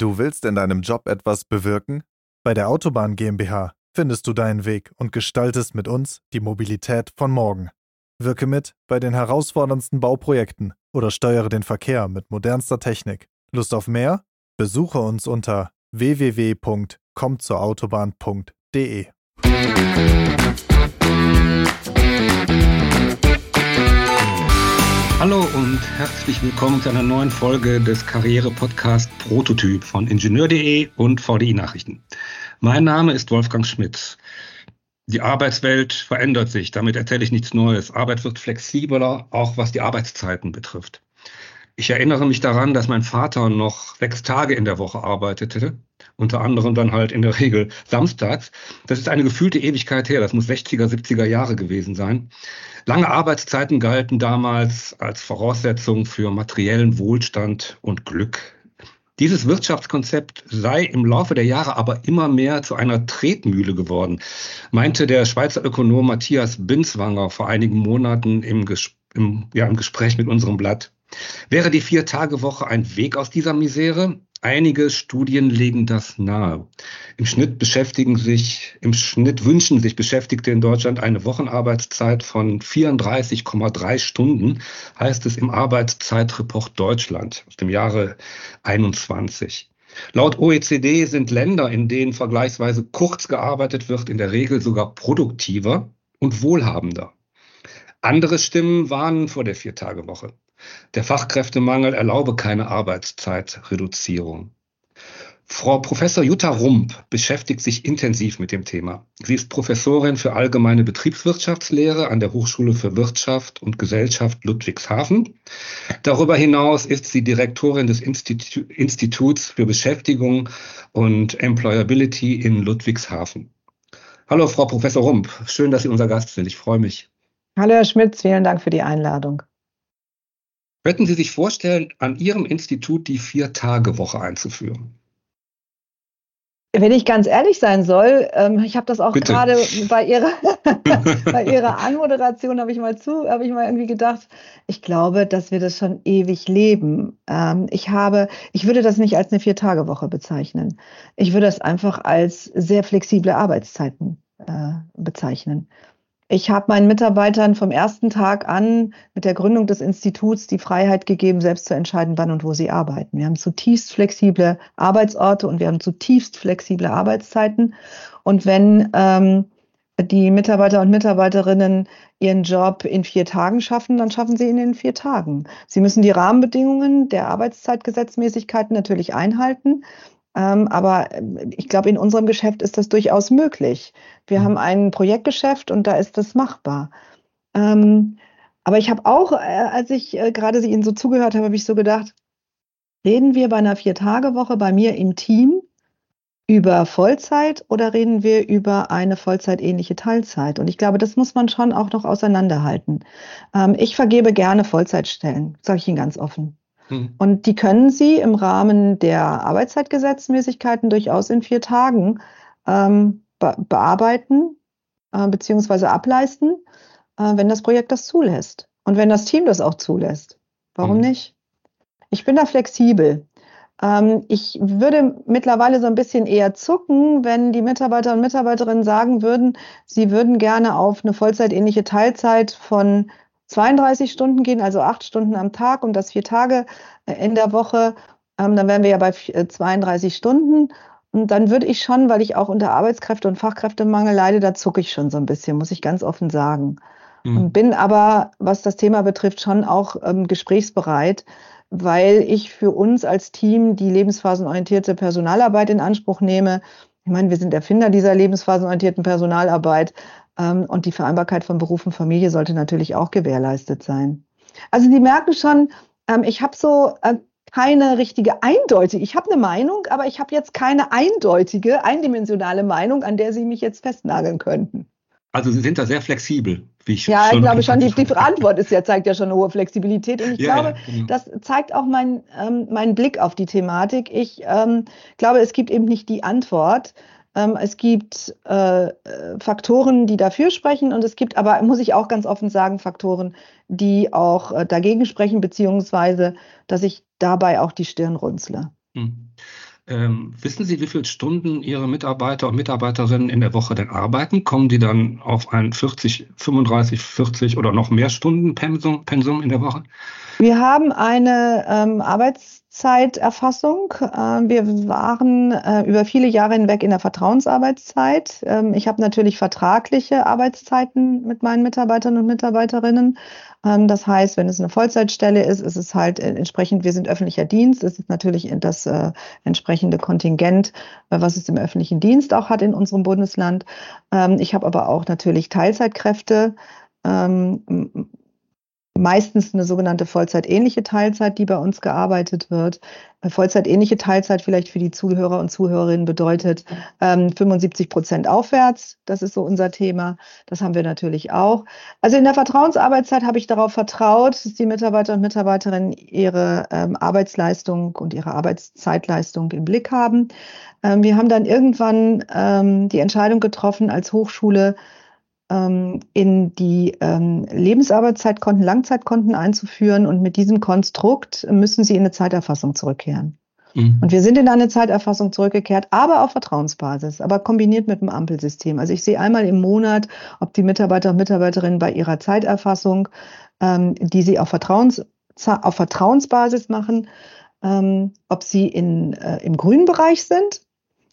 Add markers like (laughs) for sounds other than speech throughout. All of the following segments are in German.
Du willst in deinem Job etwas bewirken? Bei der Autobahn GmbH findest du deinen Weg und gestaltest mit uns die Mobilität von morgen. Wirke mit bei den herausforderndsten Bauprojekten oder steuere den Verkehr mit modernster Technik. Lust auf mehr? Besuche uns unter www.kommtzourautobahn.de. Hallo und herzlich willkommen zu einer neuen Folge des Karriere-Podcast Prototyp von Ingenieur.de und VDI Nachrichten. Mein Name ist Wolfgang Schmidt. Die Arbeitswelt verändert sich, damit erzähle ich nichts Neues. Arbeit wird flexibler, auch was die Arbeitszeiten betrifft. Ich erinnere mich daran, dass mein Vater noch sechs Tage in der Woche arbeitete, unter anderem dann halt in der Regel samstags. Das ist eine gefühlte Ewigkeit her, das muss 60er, 70er Jahre gewesen sein. Lange Arbeitszeiten galten damals als Voraussetzung für materiellen Wohlstand und Glück. Dieses Wirtschaftskonzept sei im Laufe der Jahre aber immer mehr zu einer Tretmühle geworden, meinte der Schweizer Ökonom Matthias Binswanger vor einigen Monaten im, Ges im, ja, im Gespräch mit unserem Blatt. Wäre die Vier-Tage-Woche ein Weg aus dieser Misere? Einige Studien legen das nahe. Im Schnitt beschäftigen sich, im Schnitt wünschen sich Beschäftigte in Deutschland eine Wochenarbeitszeit von 34,3 Stunden, heißt es im Arbeitszeitreport Deutschland aus dem Jahre 21. Laut OECD sind Länder, in denen vergleichsweise kurz gearbeitet wird, in der Regel sogar produktiver und wohlhabender. Andere Stimmen warnen vor der Viertagewoche. Der Fachkräftemangel erlaube keine Arbeitszeitreduzierung. Frau Professor Jutta Rump beschäftigt sich intensiv mit dem Thema. Sie ist Professorin für allgemeine Betriebswirtschaftslehre an der Hochschule für Wirtschaft und Gesellschaft Ludwigshafen. Darüber hinaus ist sie Direktorin des Institu Instituts für Beschäftigung und Employability in Ludwigshafen. Hallo, Frau Professor Rump. Schön, dass Sie unser Gast sind. Ich freue mich. Hallo, Herr Schmitz. Vielen Dank für die Einladung. Könnten Sie sich vorstellen, an Ihrem Institut die Vier-Tage-Woche einzuführen? Wenn ich ganz ehrlich sein soll, ähm, ich habe das auch gerade (laughs) bei ihrer, (laughs) bei ihrer Anmoderation habe ich mal zu, habe ich mal irgendwie gedacht, ich glaube, dass wir das schon ewig leben. Ähm, ich habe, ich würde das nicht als eine Vier-Tage-Woche bezeichnen. Ich würde das einfach als sehr flexible Arbeitszeiten äh, bezeichnen. Ich habe meinen Mitarbeitern vom ersten Tag an mit der Gründung des Instituts die Freiheit gegeben, selbst zu entscheiden, wann und wo sie arbeiten. Wir haben zutiefst flexible Arbeitsorte und wir haben zutiefst flexible Arbeitszeiten. Und wenn ähm, die Mitarbeiter und Mitarbeiterinnen ihren Job in vier Tagen schaffen, dann schaffen sie ihn in vier Tagen. Sie müssen die Rahmenbedingungen der Arbeitszeitgesetzmäßigkeiten natürlich einhalten. Ähm, aber äh, ich glaube, in unserem Geschäft ist das durchaus möglich. Wir mhm. haben ein Projektgeschäft und da ist das machbar. Ähm, aber ich habe auch, äh, als ich äh, gerade Ihnen so zugehört habe, habe ich so gedacht, reden wir bei einer Vier-Tage-Woche bei mir im Team über Vollzeit oder reden wir über eine vollzeitähnliche Teilzeit? Und ich glaube, das muss man schon auch noch auseinanderhalten. Ähm, ich vergebe gerne Vollzeitstellen, sage ich Ihnen ganz offen. Mhm. Und die können Sie im Rahmen der Arbeitszeitgesetzmäßigkeiten durchaus in vier Tagen ähm, be bearbeiten äh, bzw. ableisten, äh, wenn das Projekt das zulässt. Und wenn das Team das auch zulässt. Warum mhm. nicht? Ich bin da flexibel. Ähm, ich würde mittlerweile so ein bisschen eher zucken, wenn die Mitarbeiter und Mitarbeiterinnen sagen würden, sie würden gerne auf eine vollzeitähnliche Teilzeit von 32 Stunden gehen, also acht Stunden am Tag und das vier Tage äh, in der Woche, ähm, dann wären wir ja bei 32 äh, Stunden. Und dann würde ich schon, weil ich auch unter Arbeitskräfte- und Fachkräftemangel leide, da zucke ich schon so ein bisschen, muss ich ganz offen sagen. Mhm. Und bin aber, was das Thema betrifft, schon auch ähm, gesprächsbereit, weil ich für uns als Team die lebensphasenorientierte Personalarbeit in Anspruch nehme. Ich meine, wir sind Erfinder dieser lebensphasenorientierten Personalarbeit. Ähm, und die Vereinbarkeit von Beruf und Familie sollte natürlich auch gewährleistet sein. Also Sie merken schon, ähm, ich habe so äh, keine richtige eindeutige, ich habe eine Meinung, aber ich habe jetzt keine eindeutige, eindimensionale Meinung, an der Sie mich jetzt festnageln könnten. Also Sie sind da sehr flexibel, wie ich Ja, ich glaube schon, die, die Antwort ist ja, zeigt ja schon eine hohe Flexibilität. Und ich ja, glaube, ja, genau. das zeigt auch mein, ähm, meinen Blick auf die Thematik. Ich ähm, glaube, es gibt eben nicht die Antwort, es gibt äh, Faktoren, die dafür sprechen und es gibt aber, muss ich auch ganz offen sagen, Faktoren, die auch äh, dagegen sprechen, beziehungsweise, dass ich dabei auch die Stirn runzle. Hm. Ähm, wissen Sie, wie viele Stunden Ihre Mitarbeiter und Mitarbeiterinnen in der Woche denn arbeiten? Kommen die dann auf ein 40, 35, 40 oder noch mehr Stunden Pensum, Pensum in der Woche? Wir haben eine ähm, Arbeitszeiterfassung. Äh, wir waren äh, über viele Jahre hinweg in der Vertrauensarbeitszeit. Ähm, ich habe natürlich vertragliche Arbeitszeiten mit meinen Mitarbeitern und Mitarbeiterinnen. Ähm, das heißt, wenn es eine Vollzeitstelle ist, ist es halt entsprechend, wir sind öffentlicher Dienst, es ist natürlich das äh, entsprechende Kontingent, äh, was es im öffentlichen Dienst auch hat in unserem Bundesland. Ähm, ich habe aber auch natürlich Teilzeitkräfte. Meistens eine sogenannte Vollzeitähnliche Teilzeit, die bei uns gearbeitet wird. Vollzeitähnliche Teilzeit vielleicht für die Zuhörer und Zuhörerinnen bedeutet ähm, 75 Prozent aufwärts. Das ist so unser Thema. Das haben wir natürlich auch. Also in der Vertrauensarbeitszeit habe ich darauf vertraut, dass die Mitarbeiter und Mitarbeiterinnen ihre ähm, Arbeitsleistung und ihre Arbeitszeitleistung im Blick haben. Ähm, wir haben dann irgendwann ähm, die Entscheidung getroffen als Hochschule, in die ähm, Lebensarbeitszeitkonten, Langzeitkonten einzuführen. Und mit diesem Konstrukt müssen sie in eine Zeiterfassung zurückkehren. Mhm. Und wir sind in eine Zeiterfassung zurückgekehrt, aber auf Vertrauensbasis, aber kombiniert mit dem Ampelsystem. Also ich sehe einmal im Monat, ob die Mitarbeiter und Mitarbeiterinnen bei ihrer Zeiterfassung, ähm, die sie auf, Vertrauens, auf Vertrauensbasis machen, ähm, ob sie in, äh, im grünen Bereich sind.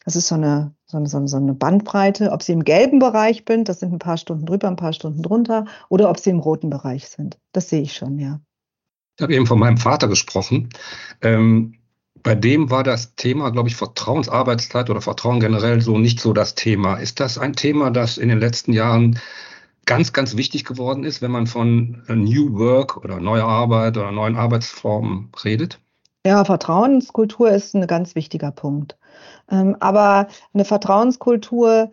Das ist so eine so eine, so eine Bandbreite, ob sie im gelben Bereich sind, das sind ein paar Stunden drüber, ein paar Stunden drunter, oder ob sie im roten Bereich sind. Das sehe ich schon, ja. Ich habe eben von meinem Vater gesprochen. Ähm, bei dem war das Thema, glaube ich, Vertrauensarbeitszeit oder Vertrauen generell so nicht so das Thema. Ist das ein Thema, das in den letzten Jahren ganz, ganz wichtig geworden ist, wenn man von New Work oder neuer Arbeit oder neuen Arbeitsformen redet? Ja, Vertrauenskultur ist ein ganz wichtiger Punkt. Ähm, aber eine Vertrauenskultur,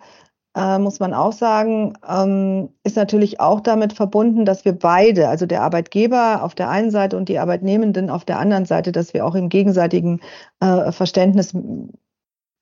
äh, muss man auch sagen, ähm, ist natürlich auch damit verbunden, dass wir beide, also der Arbeitgeber auf der einen Seite und die Arbeitnehmenden auf der anderen Seite, dass wir auch im gegenseitigen äh, Verständnis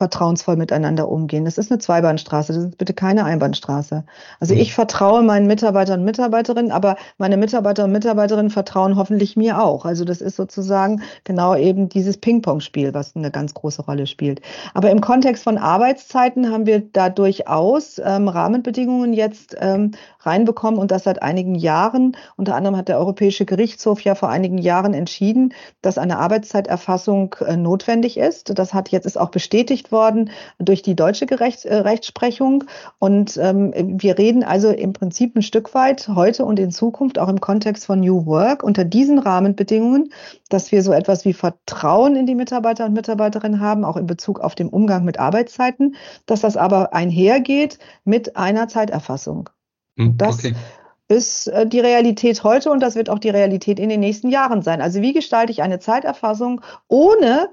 vertrauensvoll miteinander umgehen. Das ist eine Zweibahnstraße, das ist bitte keine Einbahnstraße. Also mhm. ich vertraue meinen Mitarbeitern und Mitarbeiterinnen, aber meine Mitarbeiter und Mitarbeiterinnen vertrauen hoffentlich mir auch. Also das ist sozusagen genau eben dieses Ping-Pong-Spiel, was eine ganz große Rolle spielt. Aber im Kontext von Arbeitszeiten haben wir da durchaus ähm, Rahmenbedingungen jetzt ähm, reinbekommen und das seit einigen Jahren. Unter anderem hat der Europäische Gerichtshof ja vor einigen Jahren entschieden, dass eine Arbeitszeiterfassung äh, notwendig ist. Das hat jetzt ist auch bestätigt worden durch die deutsche Gerecht, äh, Rechtsprechung. Und ähm, wir reden also im Prinzip ein Stück weit heute und in Zukunft auch im Kontext von New Work unter diesen Rahmenbedingungen, dass wir so etwas wie Vertrauen in die Mitarbeiter und Mitarbeiterinnen haben, auch in Bezug auf den Umgang mit Arbeitszeiten, dass das aber einhergeht mit einer Zeiterfassung. Hm, das okay ist äh, die Realität heute und das wird auch die Realität in den nächsten Jahren sein. Also wie gestalte ich eine Zeiterfassung, ohne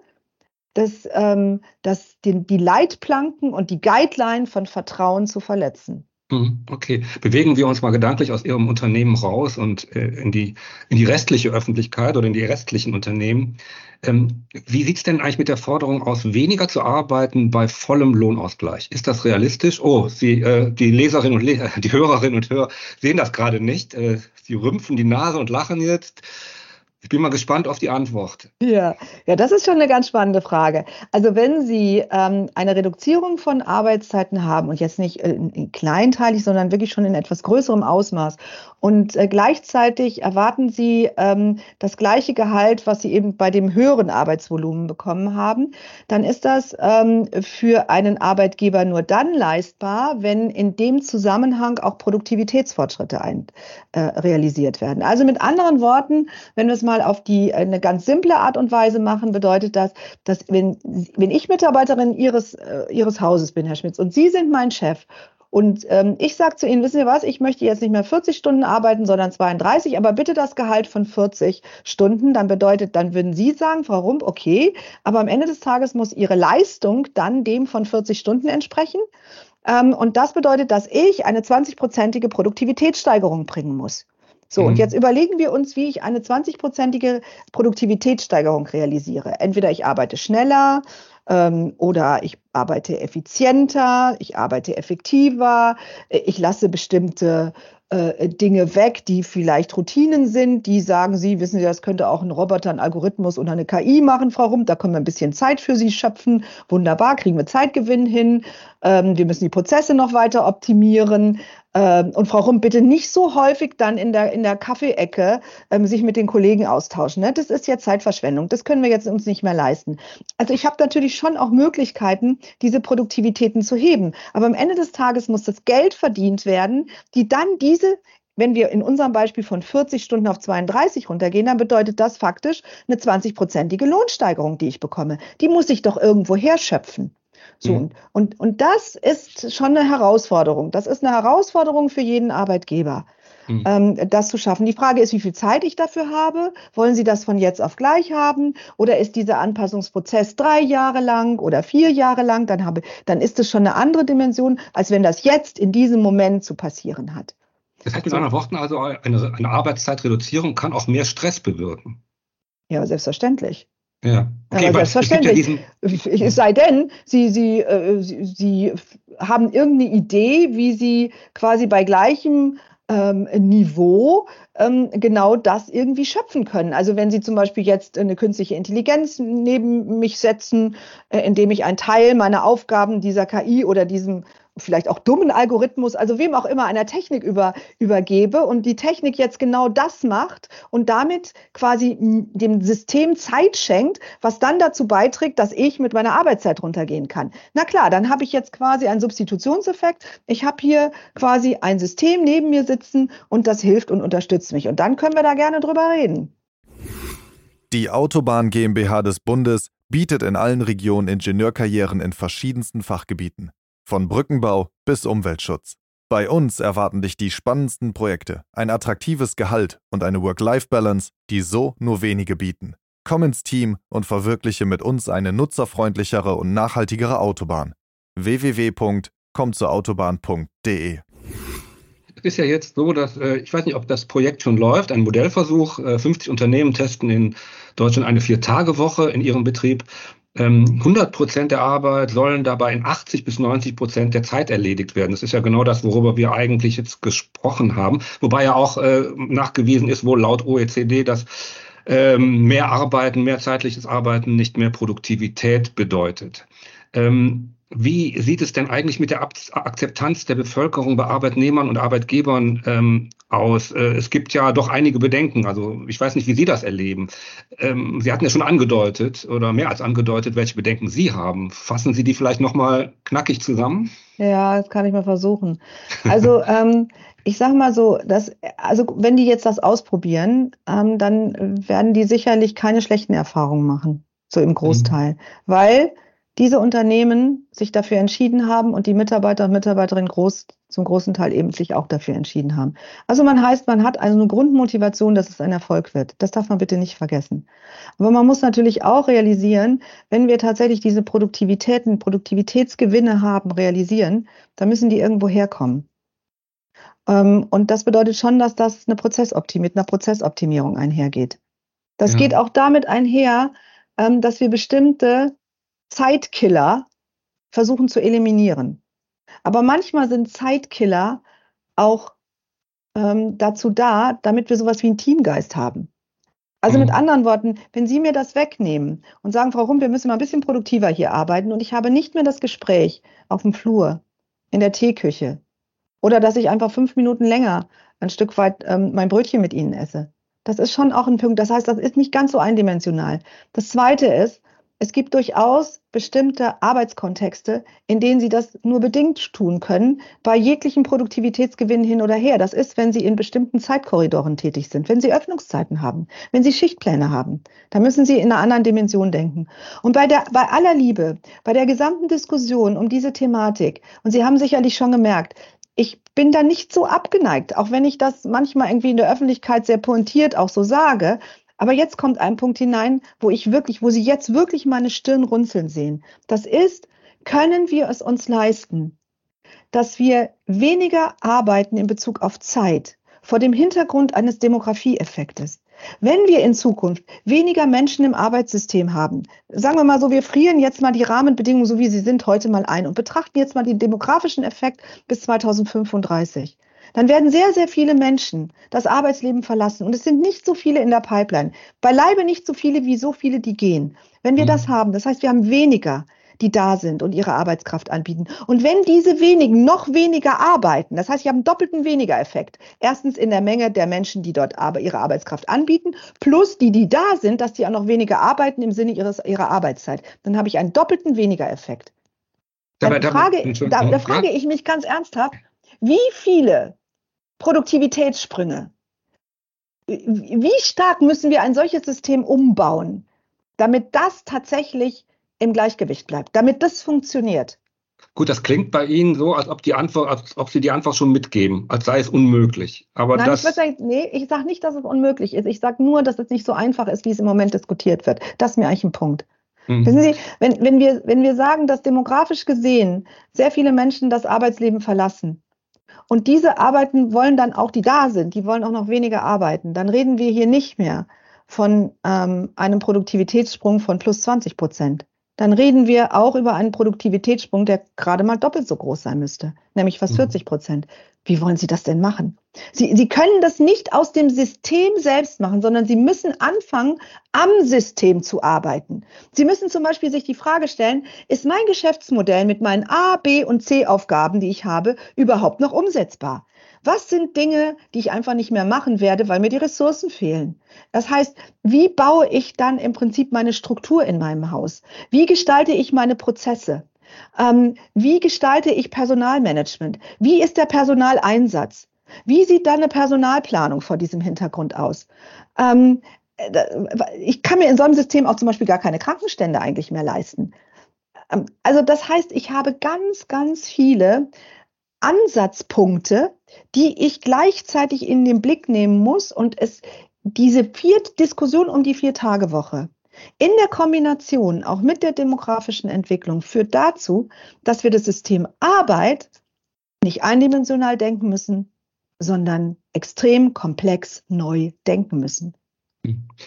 das, ähm, das, den, die Leitplanken und die Guideline von Vertrauen zu verletzen. Mhm, okay, bewegen wir uns mal gedanklich aus Ihrem Unternehmen raus und äh, in, die, in die restliche Öffentlichkeit oder in die restlichen Unternehmen. Ähm, wie sieht es denn eigentlich mit der Forderung aus, weniger zu arbeiten bei vollem Lohnausgleich? Ist das realistisch? Oh, Sie, äh, die Leserinnen und Leser, (laughs) die Hörerinnen und Hörer sehen das gerade nicht. Äh, Sie rümpfen die Nase und lachen jetzt. Ich bin mal gespannt auf die Antwort. Ja, ja, das ist schon eine ganz spannende Frage. Also wenn Sie ähm, eine Reduzierung von Arbeitszeiten haben und jetzt nicht äh, kleinteilig, sondern wirklich schon in etwas größerem Ausmaß und äh, gleichzeitig erwarten Sie ähm, das gleiche Gehalt, was Sie eben bei dem höheren Arbeitsvolumen bekommen haben, dann ist das ähm, für einen Arbeitgeber nur dann leistbar, wenn in dem Zusammenhang auch Produktivitätsfortschritte ein, äh, realisiert werden. Also mit anderen Worten, wenn wir es mal auf die eine ganz simple Art und Weise machen, bedeutet das, dass wenn, wenn ich Mitarbeiterin Ihres, äh, Ihres Hauses bin, Herr Schmitz, und Sie sind mein Chef und ähm, ich sage zu Ihnen, wissen Sie was, ich möchte jetzt nicht mehr 40 Stunden arbeiten, sondern 32, aber bitte das Gehalt von 40 Stunden. Dann bedeutet, dann würden Sie sagen, Frau Rump, okay, aber am Ende des Tages muss Ihre Leistung dann dem von 40 Stunden entsprechen. Ähm, und das bedeutet, dass ich eine 20-prozentige Produktivitätssteigerung bringen muss. So, mhm. und jetzt überlegen wir uns, wie ich eine 20-prozentige Produktivitätssteigerung realisiere. Entweder ich arbeite schneller ähm, oder ich arbeite effizienter, ich arbeite effektiver, ich lasse bestimmte äh, Dinge weg, die vielleicht Routinen sind, die sagen Sie, wissen Sie, das könnte auch ein Roboter, ein Algorithmus oder eine KI machen, Frau Rump, da können wir ein bisschen Zeit für Sie schöpfen. Wunderbar, kriegen wir Zeitgewinn hin. Ähm, wir müssen die Prozesse noch weiter optimieren. Ähm, und Frau Rump, bitte nicht so häufig dann in der, in der Kaffeeecke ähm, sich mit den Kollegen austauschen. Ne? Das ist ja Zeitverschwendung. Das können wir jetzt uns nicht mehr leisten. Also ich habe natürlich schon auch Möglichkeiten, diese Produktivitäten zu heben. Aber am Ende des Tages muss das Geld verdient werden, die dann diese wenn wir in unserem Beispiel von 40 Stunden auf 32 runtergehen, dann bedeutet das faktisch eine 20-prozentige Lohnsteigerung, die ich bekomme. Die muss ich doch irgendwo herschöpfen. So, mhm. und, und das ist schon eine Herausforderung. Das ist eine Herausforderung für jeden Arbeitgeber, mhm. ähm, das zu schaffen. Die Frage ist, wie viel Zeit ich dafür habe. Wollen Sie das von jetzt auf gleich haben? Oder ist dieser Anpassungsprozess drei Jahre lang oder vier Jahre lang? Dann, habe, dann ist es schon eine andere Dimension, als wenn das jetzt in diesem Moment zu passieren hat. Das heißt mit anderen Worten also, eine, eine Arbeitszeitreduzierung kann auch mehr Stress bewirken. Ja, selbstverständlich. Ja, okay, aber selbstverständlich. Ja es sei denn, Sie, Sie, äh, Sie, Sie haben irgendeine Idee, wie Sie quasi bei gleichem ähm, Niveau ähm, genau das irgendwie schöpfen können. Also wenn Sie zum Beispiel jetzt eine künstliche Intelligenz neben mich setzen, äh, indem ich einen Teil meiner Aufgaben dieser KI oder diesem vielleicht auch dummen Algorithmus, also wem auch immer einer Technik über, übergebe und die Technik jetzt genau das macht und damit quasi dem System Zeit schenkt, was dann dazu beiträgt, dass ich mit meiner Arbeitszeit runtergehen kann. Na klar, dann habe ich jetzt quasi einen Substitutionseffekt. Ich habe hier quasi ein System neben mir sitzen und das hilft und unterstützt mich. Und dann können wir da gerne drüber reden. Die Autobahn GmbH des Bundes bietet in allen Regionen Ingenieurkarrieren in verschiedensten Fachgebieten. Von Brückenbau bis Umweltschutz. Bei uns erwarten dich die spannendsten Projekte, ein attraktives Gehalt und eine Work-Life-Balance, die so nur wenige bieten. Komm ins Team und verwirkliche mit uns eine nutzerfreundlichere und nachhaltigere Autobahn. www.kommzurautobahn.de Es ist ja jetzt so, dass, äh, ich weiß nicht, ob das Projekt schon läuft, ein Modellversuch. 50 äh, Unternehmen testen in Deutschland eine Vier-Tage-Woche in ihrem Betrieb. 100 ähm, Prozent der Arbeit sollen dabei in 80 bis 90 Prozent der Zeit erledigt werden. Das ist ja genau das, worüber wir eigentlich jetzt gesprochen haben. Wobei ja auch äh, nachgewiesen ist, wohl laut OECD, dass ähm, mehr Arbeiten, mehr zeitliches Arbeiten nicht mehr Produktivität bedeutet. Ähm, wie sieht es denn eigentlich mit der Akzeptanz der Bevölkerung bei Arbeitnehmern und Arbeitgebern ähm, aus? Äh, es gibt ja doch einige Bedenken. Also ich weiß nicht, wie Sie das erleben. Ähm, Sie hatten ja schon angedeutet oder mehr als angedeutet, welche Bedenken Sie haben. Fassen Sie die vielleicht nochmal knackig zusammen? Ja, das kann ich mal versuchen. Also (laughs) ähm, ich sage mal so, dass, also wenn die jetzt das ausprobieren, ähm, dann werden die sicherlich keine schlechten Erfahrungen machen, so im Großteil, mhm. weil diese Unternehmen sich dafür entschieden haben und die Mitarbeiter und Mitarbeiterinnen groß, zum großen Teil eben sich auch dafür entschieden haben. Also man heißt, man hat also eine Grundmotivation, dass es ein Erfolg wird. Das darf man bitte nicht vergessen. Aber man muss natürlich auch realisieren, wenn wir tatsächlich diese Produktivitäten, Produktivitätsgewinne haben, realisieren, dann müssen die irgendwo herkommen. Ähm, und das bedeutet schon, dass das eine Prozessoptim mit einer Prozessoptimierung einhergeht. Das ja. geht auch damit einher, ähm, dass wir bestimmte Zeitkiller versuchen zu eliminieren. Aber manchmal sind Zeitkiller auch ähm, dazu da, damit wir sowas wie einen Teamgeist haben. Also mhm. mit anderen Worten, wenn Sie mir das wegnehmen und sagen, Frau Rump, wir müssen mal ein bisschen produktiver hier arbeiten und ich habe nicht mehr das Gespräch auf dem Flur, in der Teeküche oder dass ich einfach fünf Minuten länger ein Stück weit ähm, mein Brötchen mit Ihnen esse. Das ist schon auch ein Punkt. Das heißt, das ist nicht ganz so eindimensional. Das Zweite ist, es gibt durchaus bestimmte Arbeitskontexte, in denen Sie das nur bedingt tun können, bei jeglichen Produktivitätsgewinn hin oder her. Das ist, wenn Sie in bestimmten Zeitkorridoren tätig sind, wenn Sie Öffnungszeiten haben, wenn Sie Schichtpläne haben. Da müssen Sie in einer anderen Dimension denken. Und bei, der, bei aller Liebe, bei der gesamten Diskussion um diese Thematik, und Sie haben sicherlich schon gemerkt, ich bin da nicht so abgeneigt, auch wenn ich das manchmal irgendwie in der Öffentlichkeit sehr pointiert auch so sage. Aber jetzt kommt ein Punkt hinein, wo ich wirklich, wo Sie jetzt wirklich meine Stirn runzeln sehen. Das ist, können wir es uns leisten, dass wir weniger arbeiten in Bezug auf Zeit vor dem Hintergrund eines Demografieeffektes. Wenn wir in Zukunft weniger Menschen im Arbeitssystem haben, sagen wir mal so, wir frieren jetzt mal die Rahmenbedingungen, so wie sie sind, heute mal ein und betrachten jetzt mal den demografischen Effekt bis 2035 dann werden sehr, sehr viele Menschen das Arbeitsleben verlassen. Und es sind nicht so viele in der Pipeline. Beileibe nicht so viele wie so viele, die gehen. Wenn wir mhm. das haben, das heißt, wir haben weniger, die da sind und ihre Arbeitskraft anbieten. Und wenn diese wenigen noch weniger arbeiten, das heißt, ich habe einen doppelten weniger Effekt. Erstens in der Menge der Menschen, die dort ihre Arbeitskraft anbieten, plus die, die da sind, dass die auch noch weniger arbeiten im Sinne ihres, ihrer Arbeitszeit. Dann habe ich einen doppelten weniger Effekt. Da, frage, (laughs) da, da frage ich mich ganz ernsthaft, wie viele Produktivitätssprünge. Wie stark müssen wir ein solches System umbauen, damit das tatsächlich im Gleichgewicht bleibt, damit das funktioniert? Gut, das klingt bei Ihnen so, als ob, die Antwort, als ob Sie die Antwort schon mitgeben, als sei es unmöglich. Aber Nein, das ich sagen, nee, ich sage nicht, dass es unmöglich ist. Ich sage nur, dass es nicht so einfach ist, wie es im Moment diskutiert wird. Das ist mir eigentlich ein Punkt. Mhm. Wissen Sie, wenn, wenn, wir, wenn wir sagen, dass demografisch gesehen sehr viele Menschen das Arbeitsleben verlassen, und diese Arbeiten wollen dann auch, die da sind, die wollen auch noch weniger arbeiten. Dann reden wir hier nicht mehr von ähm, einem Produktivitätssprung von plus 20 Prozent. Dann reden wir auch über einen Produktivitätssprung, der gerade mal doppelt so groß sein müsste, nämlich fast 40 mhm. Prozent. Wie wollen Sie das denn machen? Sie, Sie können das nicht aus dem System selbst machen, sondern Sie müssen anfangen, am System zu arbeiten. Sie müssen zum Beispiel sich die Frage stellen, ist mein Geschäftsmodell mit meinen A, B und C Aufgaben, die ich habe, überhaupt noch umsetzbar? Was sind Dinge, die ich einfach nicht mehr machen werde, weil mir die Ressourcen fehlen? Das heißt, wie baue ich dann im Prinzip meine Struktur in meinem Haus? Wie gestalte ich meine Prozesse? Ähm, wie gestalte ich Personalmanagement? Wie ist der Personaleinsatz? Wie sieht dann eine Personalplanung vor diesem Hintergrund aus? Ähm, ich kann mir in so einem System auch zum Beispiel gar keine Krankenstände eigentlich mehr leisten. Ähm, also das heißt, ich habe ganz, ganz viele Ansatzpunkte, die ich gleichzeitig in den Blick nehmen muss und es diese vier Diskussion um die Vier-Tage-Woche in der Kombination auch mit der demografischen Entwicklung führt dazu, dass wir das System Arbeit nicht eindimensional denken müssen, sondern extrem komplex neu denken müssen.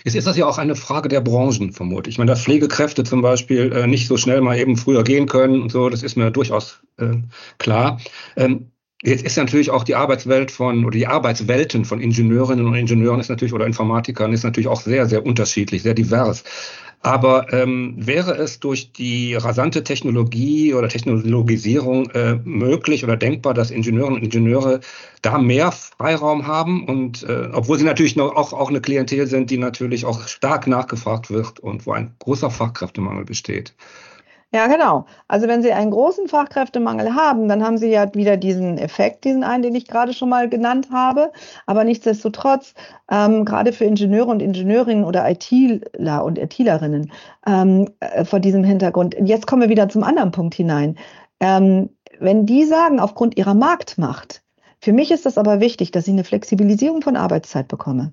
Jetzt ist das ja auch eine Frage der Branchen, vermute ich. Ich meine, dass Pflegekräfte zum Beispiel äh, nicht so schnell mal eben früher gehen können und so, das ist mir durchaus äh, klar. Ähm, Jetzt ist natürlich auch die Arbeitswelt von oder die Arbeitswelten von Ingenieurinnen und Ingenieuren ist natürlich oder Informatikern ist natürlich auch sehr, sehr unterschiedlich, sehr divers. Aber ähm, wäre es durch die rasante Technologie oder Technologisierung äh, möglich oder denkbar, dass Ingenieurinnen und Ingenieure da mehr Freiraum haben und äh, obwohl sie natürlich noch auch, auch eine Klientel sind, die natürlich auch stark nachgefragt wird und wo ein großer Fachkräftemangel besteht. Ja, genau. Also wenn Sie einen großen Fachkräftemangel haben, dann haben Sie ja wieder diesen Effekt, diesen einen, den ich gerade schon mal genannt habe. Aber nichtsdestotrotz, ähm, gerade für Ingenieure und Ingenieurinnen oder ITler und ITlerinnen ähm, äh, vor diesem Hintergrund. Jetzt kommen wir wieder zum anderen Punkt hinein. Ähm, wenn die sagen, aufgrund ihrer Marktmacht, für mich ist das aber wichtig, dass ich eine Flexibilisierung von Arbeitszeit bekomme.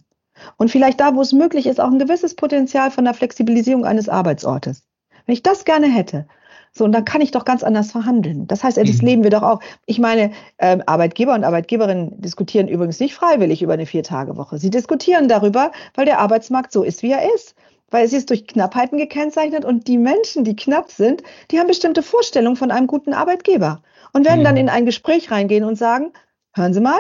Und vielleicht da, wo es möglich ist, auch ein gewisses Potenzial von der Flexibilisierung eines Arbeitsortes. Wenn ich das gerne hätte, so, und dann kann ich doch ganz anders verhandeln. Das heißt, das mhm. leben wir doch auch. Ich meine, äh, Arbeitgeber und Arbeitgeberinnen diskutieren übrigens nicht freiwillig über eine Vier-Tage-Woche. Sie diskutieren darüber, weil der Arbeitsmarkt so ist, wie er ist. Weil es ist durch Knappheiten gekennzeichnet und die Menschen, die knapp sind, die haben bestimmte Vorstellungen von einem guten Arbeitgeber und werden mhm. dann in ein Gespräch reingehen und sagen, hören Sie mal,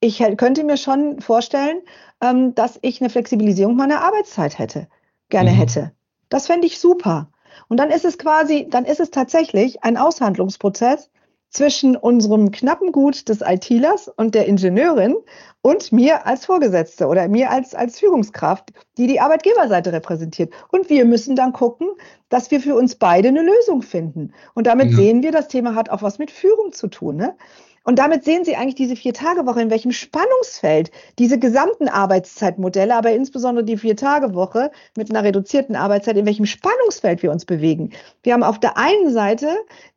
ich könnte mir schon vorstellen, ähm, dass ich eine Flexibilisierung meiner Arbeitszeit hätte, gerne mhm. hätte. Das fände ich super. Und dann ist es quasi, dann ist es tatsächlich ein Aushandlungsprozess zwischen unserem knappen Gut des ITlers und der Ingenieurin und mir als Vorgesetzte oder mir als, als Führungskraft, die die Arbeitgeberseite repräsentiert. Und wir müssen dann gucken, dass wir für uns beide eine Lösung finden. Und damit ja. sehen wir, das Thema hat auch was mit Führung zu tun. Ne? Und damit sehen Sie eigentlich diese Vier-Tage-Woche, in welchem Spannungsfeld diese gesamten Arbeitszeitmodelle, aber insbesondere die Vier-Tage-Woche mit einer reduzierten Arbeitszeit, in welchem Spannungsfeld wir uns bewegen. Wir haben auf der einen Seite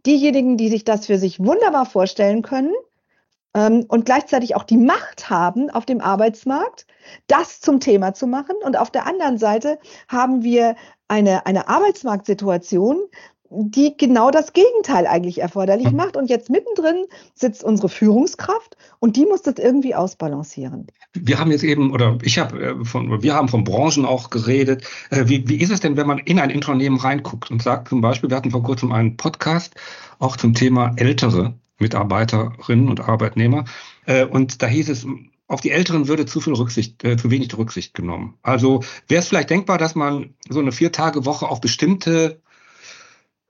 diejenigen, die sich das für sich wunderbar vorstellen können, ähm, und gleichzeitig auch die Macht haben auf dem Arbeitsmarkt, das zum Thema zu machen. Und auf der anderen Seite haben wir eine, eine Arbeitsmarktsituation, die genau das Gegenteil eigentlich erforderlich mhm. macht. Und jetzt mittendrin sitzt unsere Führungskraft und die muss das irgendwie ausbalancieren. Wir haben jetzt eben, oder ich habe äh, von, wir haben von Branchen auch geredet. Äh, wie, wie ist es denn, wenn man in ein Unternehmen reinguckt und sagt zum Beispiel, wir hatten vor kurzem einen Podcast auch zum Thema ältere Mitarbeiterinnen und Arbeitnehmer. Äh, und da hieß es, auf die Älteren würde zu viel Rücksicht, äh, zu wenig Rücksicht genommen. Also wäre es vielleicht denkbar, dass man so eine Vier-Tage-Woche auf bestimmte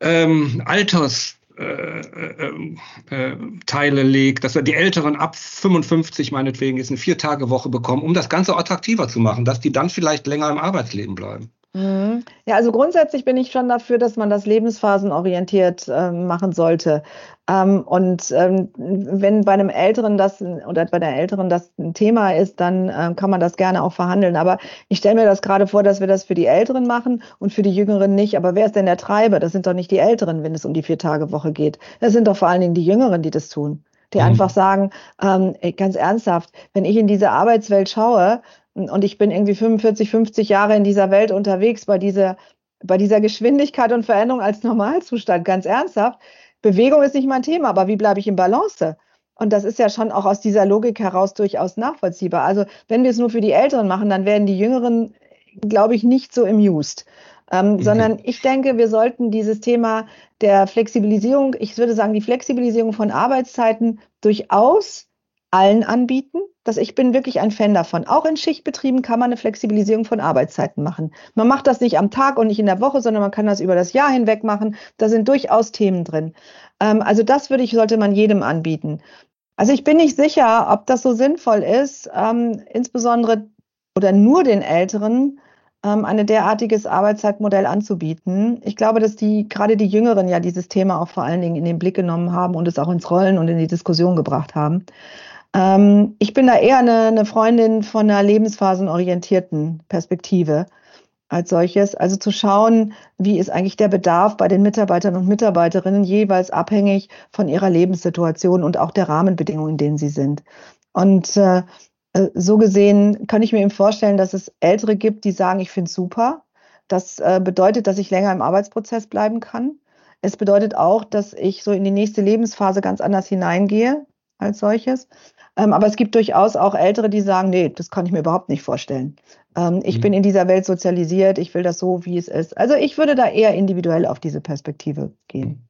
ähm, Alters äh, äh, äh, Teile legt, dass wir die Älteren ab 55 meinetwegen jetzt eine Vier-Tage-Woche bekommen, um das Ganze attraktiver zu machen, dass die dann vielleicht länger im Arbeitsleben bleiben. Mhm. Ja, also grundsätzlich bin ich schon dafür, dass man das lebensphasenorientiert äh, machen sollte. Ähm, und ähm, wenn bei einem Älteren das oder bei der Älteren das ein Thema ist, dann äh, kann man das gerne auch verhandeln. Aber ich stelle mir das gerade vor, dass wir das für die Älteren machen und für die Jüngeren nicht. Aber wer ist denn der Treiber? Das sind doch nicht die Älteren, wenn es um die Vier-Tage-Woche geht. Das sind doch vor allen Dingen die Jüngeren, die das tun. Die mhm. einfach sagen, ähm, ganz ernsthaft, wenn ich in diese Arbeitswelt schaue, und ich bin irgendwie 45, 50 Jahre in dieser Welt unterwegs bei dieser, bei dieser Geschwindigkeit und Veränderung als Normalzustand, ganz ernsthaft. Bewegung ist nicht mein Thema, aber wie bleibe ich in Balance? Und das ist ja schon auch aus dieser Logik heraus durchaus nachvollziehbar. Also wenn wir es nur für die Älteren machen, dann werden die Jüngeren, glaube ich, nicht so amused. Ähm, mhm. Sondern ich denke, wir sollten dieses Thema der Flexibilisierung, ich würde sagen, die Flexibilisierung von Arbeitszeiten durchaus allen anbieten. Dass ich bin wirklich ein Fan davon. Auch in Schichtbetrieben kann man eine Flexibilisierung von Arbeitszeiten machen. Man macht das nicht am Tag und nicht in der Woche, sondern man kann das über das Jahr hinweg machen. Da sind durchaus Themen drin. Ähm, also das würde ich, sollte man jedem anbieten. Also ich bin nicht sicher, ob das so sinnvoll ist, ähm, insbesondere oder nur den Älteren ähm, ein derartiges Arbeitszeitmodell anzubieten. Ich glaube, dass die gerade die Jüngeren ja dieses Thema auch vor allen Dingen in den Blick genommen haben und es auch ins Rollen und in die Diskussion gebracht haben. Ähm, ich bin da eher eine, eine Freundin von einer lebensphasenorientierten Perspektive als solches. Also zu schauen, wie ist eigentlich der Bedarf bei den Mitarbeitern und Mitarbeiterinnen jeweils abhängig von ihrer Lebenssituation und auch der Rahmenbedingungen, in denen sie sind. Und äh, äh so gesehen kann ich mir eben vorstellen, dass es Ältere gibt, die sagen, ich finde es super. Das äh, bedeutet, dass ich länger im Arbeitsprozess bleiben kann. Es bedeutet auch, dass ich so in die nächste Lebensphase ganz anders hineingehe als solches. Ähm, aber es gibt durchaus auch Ältere, die sagen, nee, das kann ich mir überhaupt nicht vorstellen. Ähm, ich mhm. bin in dieser Welt sozialisiert, ich will das so, wie es ist. Also ich würde da eher individuell auf diese Perspektive gehen.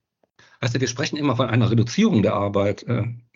Also wir sprechen immer von einer Reduzierung der Arbeit.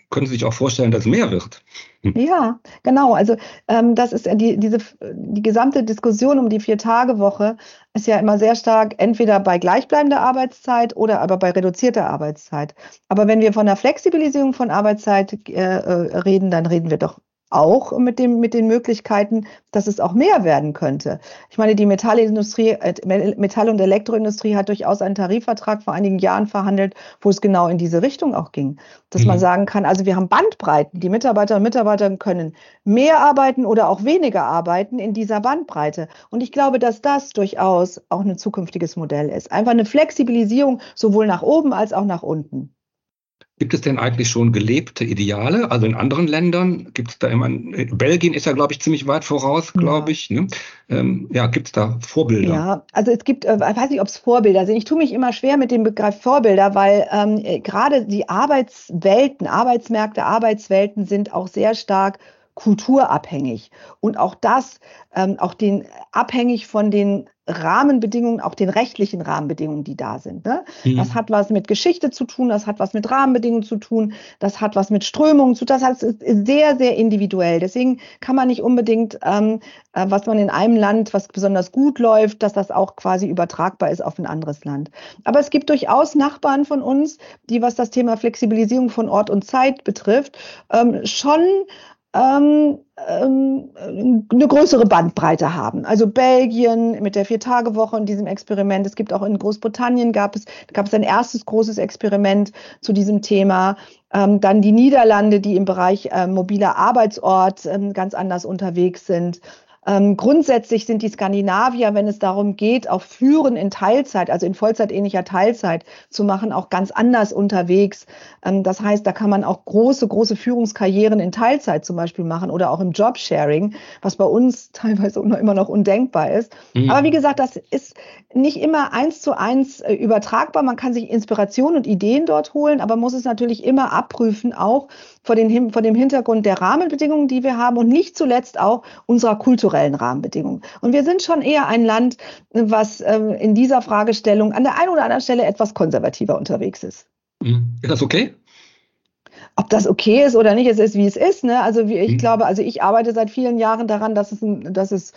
Können Sie sich auch vorstellen, dass mehr wird. Hm. Ja, genau. Also ähm, das ist die, diese, die gesamte Diskussion um die Vier-Tage-Woche ist ja immer sehr stark entweder bei gleichbleibender Arbeitszeit oder aber bei reduzierter Arbeitszeit. Aber wenn wir von der Flexibilisierung von Arbeitszeit äh, äh reden, dann reden wir doch auch mit, dem, mit den Möglichkeiten, dass es auch mehr werden könnte. Ich meine, die Metallindustrie, äh, Metall- und Elektroindustrie hat durchaus einen Tarifvertrag vor einigen Jahren verhandelt, wo es genau in diese Richtung auch ging. Dass mhm. man sagen kann, also wir haben Bandbreiten. Die Mitarbeiter und Mitarbeiter können mehr arbeiten oder auch weniger arbeiten in dieser Bandbreite. Und ich glaube, dass das durchaus auch ein zukünftiges Modell ist. Einfach eine Flexibilisierung sowohl nach oben als auch nach unten. Gibt es denn eigentlich schon gelebte Ideale? Also in anderen Ländern gibt es da immer, Belgien ist ja, glaube ich, ziemlich weit voraus, glaube ja. ich. Ne? Ähm, ja, gibt es da Vorbilder? Ja, also es gibt, äh, weiß nicht, ob es Vorbilder sind. Ich tue mich immer schwer mit dem Begriff Vorbilder, weil ähm, äh, gerade die Arbeitswelten, Arbeitsmärkte, Arbeitswelten sind auch sehr stark kulturabhängig. Und auch das, ähm, auch den abhängig von den Rahmenbedingungen, auch den rechtlichen Rahmenbedingungen, die da sind. Ne? Mhm. Das hat was mit Geschichte zu tun, das hat was mit Rahmenbedingungen zu tun, das hat was mit Strömungen zu tun. Das heißt, ist sehr, sehr individuell. Deswegen kann man nicht unbedingt, ähm, äh, was man in einem Land, was besonders gut läuft, dass das auch quasi übertragbar ist auf ein anderes Land. Aber es gibt durchaus Nachbarn von uns, die, was das Thema Flexibilisierung von Ort und Zeit betrifft, ähm, schon ähm, ähm, eine größere Bandbreite haben. Also Belgien mit der Vier-Tage-Woche in diesem Experiment. Es gibt auch in Großbritannien gab es, gab es ein erstes großes Experiment zu diesem Thema. Ähm, dann die Niederlande, die im Bereich äh, mobiler Arbeitsort ähm, ganz anders unterwegs sind. Ähm, grundsätzlich sind die Skandinavier, wenn es darum geht, auch Führen in Teilzeit, also in vollzeitähnlicher Teilzeit zu machen, auch ganz anders unterwegs. Ähm, das heißt, da kann man auch große, große Führungskarrieren in Teilzeit zum Beispiel machen oder auch im Jobsharing, was bei uns (laughs) teilweise immer noch undenkbar ist. Mhm. Aber wie gesagt, das ist nicht immer eins zu eins äh, übertragbar. Man kann sich Inspiration und Ideen dort holen, aber muss es natürlich immer abprüfen, auch vor, den, vor dem Hintergrund der Rahmenbedingungen, die wir haben und nicht zuletzt auch unserer kulturellen Rahmenbedingungen. Und wir sind schon eher ein Land, was ähm, in dieser Fragestellung an der einen oder anderen Stelle etwas konservativer unterwegs ist. Mhm. Ist das okay? ob das okay ist oder nicht, es ist, wie es ist. Ne? Also wie ich mhm. glaube, also ich arbeite seit vielen Jahren daran, dass es, dass es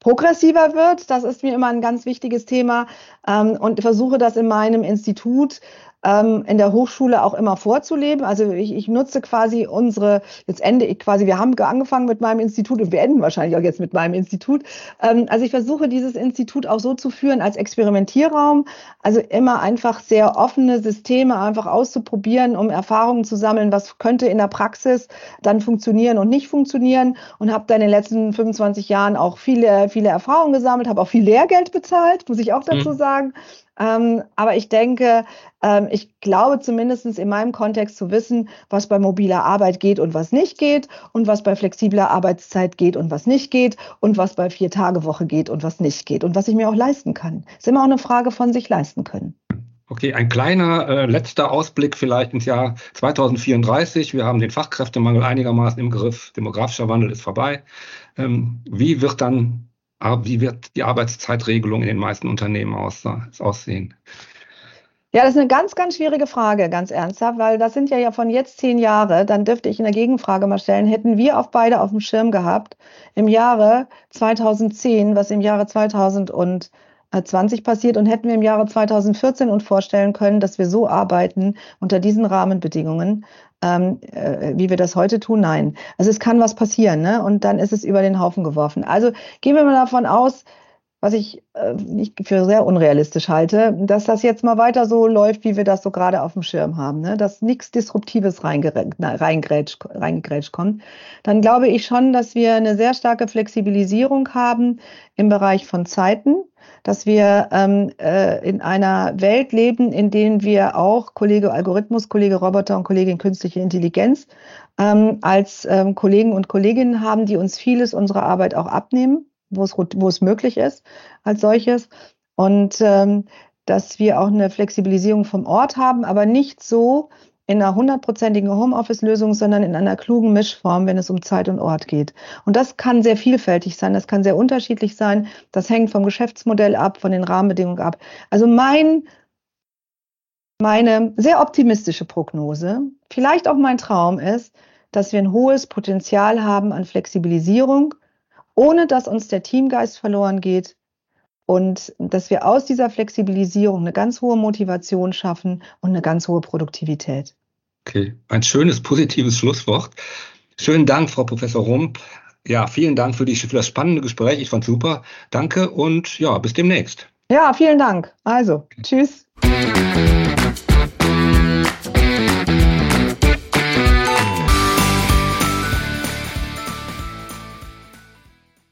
progressiver wird. Das ist mir immer ein ganz wichtiges Thema ähm, und versuche das in meinem Institut ähm, in der Hochschule auch immer vorzuleben. Also ich, ich nutze quasi unsere, jetzt ende ich quasi, wir haben angefangen mit meinem Institut und wir enden wahrscheinlich auch jetzt mit meinem Institut. Ähm, also ich versuche dieses Institut auch so zu führen als Experimentierraum, also immer einfach sehr offene Systeme einfach auszuprobieren, um Erfahrungen zu sammeln, was könnte in der Praxis dann funktionieren und nicht funktionieren und habe da in den letzten 25 Jahren auch viele, viele Erfahrungen gesammelt, habe auch viel Lehrgeld bezahlt, muss ich auch dazu mhm. sagen. Ähm, aber ich denke, ähm, ich glaube zumindest in meinem Kontext zu wissen, was bei mobiler Arbeit geht und was nicht geht und was bei flexibler Arbeitszeit geht und was nicht geht und was bei Vier-Tage-Woche geht und was nicht geht und was ich mir auch leisten kann. Ist immer auch eine Frage von sich leisten können. Okay, ein kleiner äh, letzter Ausblick vielleicht ins Jahr 2034. Wir haben den Fachkräftemangel einigermaßen im Griff. Demografischer Wandel ist vorbei. Ähm, wie wird dann wie wird die Arbeitszeitregelung in den meisten Unternehmen aussehen? Ja, das ist eine ganz, ganz schwierige Frage, ganz ernsthaft, weil das sind ja, ja von jetzt zehn Jahre. Dann dürfte ich eine Gegenfrage mal stellen. Hätten wir auf beide auf dem Schirm gehabt im Jahre 2010, was im Jahre 2020 passiert und hätten wir im Jahre 2014 uns vorstellen können, dass wir so arbeiten unter diesen Rahmenbedingungen, ähm, äh, wie wir das heute tun? Nein. Also es kann was passieren, ne? Und dann ist es über den Haufen geworfen. Also gehen wir mal davon aus, was ich äh, nicht für sehr unrealistisch halte, dass das jetzt mal weiter so läuft, wie wir das so gerade auf dem Schirm haben, ne? dass nichts Disruptives reingrätscht, reingrätscht kommt, dann glaube ich schon, dass wir eine sehr starke Flexibilisierung haben im Bereich von Zeiten, dass wir ähm, äh, in einer Welt leben, in der wir auch Kollege Algorithmus, Kollege Roboter und Kollegin künstliche Intelligenz ähm, als ähm, Kollegen und Kolleginnen haben, die uns vieles unserer Arbeit auch abnehmen, wo es, wo es möglich ist als solches. Und ähm, dass wir auch eine Flexibilisierung vom Ort haben, aber nicht so, in einer hundertprozentigen Homeoffice-Lösung, sondern in einer klugen Mischform, wenn es um Zeit und Ort geht. Und das kann sehr vielfältig sein, das kann sehr unterschiedlich sein. Das hängt vom Geschäftsmodell ab, von den Rahmenbedingungen ab. Also mein, meine sehr optimistische Prognose, vielleicht auch mein Traum ist, dass wir ein hohes Potenzial haben an Flexibilisierung, ohne dass uns der Teamgeist verloren geht, und dass wir aus dieser Flexibilisierung eine ganz hohe Motivation schaffen und eine ganz hohe Produktivität. Okay, ein schönes, positives Schlusswort. Schönen Dank, Frau Professor Rump. Ja, vielen Dank für, die, für das spannende Gespräch. Ich fand super. Danke und ja, bis demnächst. Ja, vielen Dank. Also, tschüss.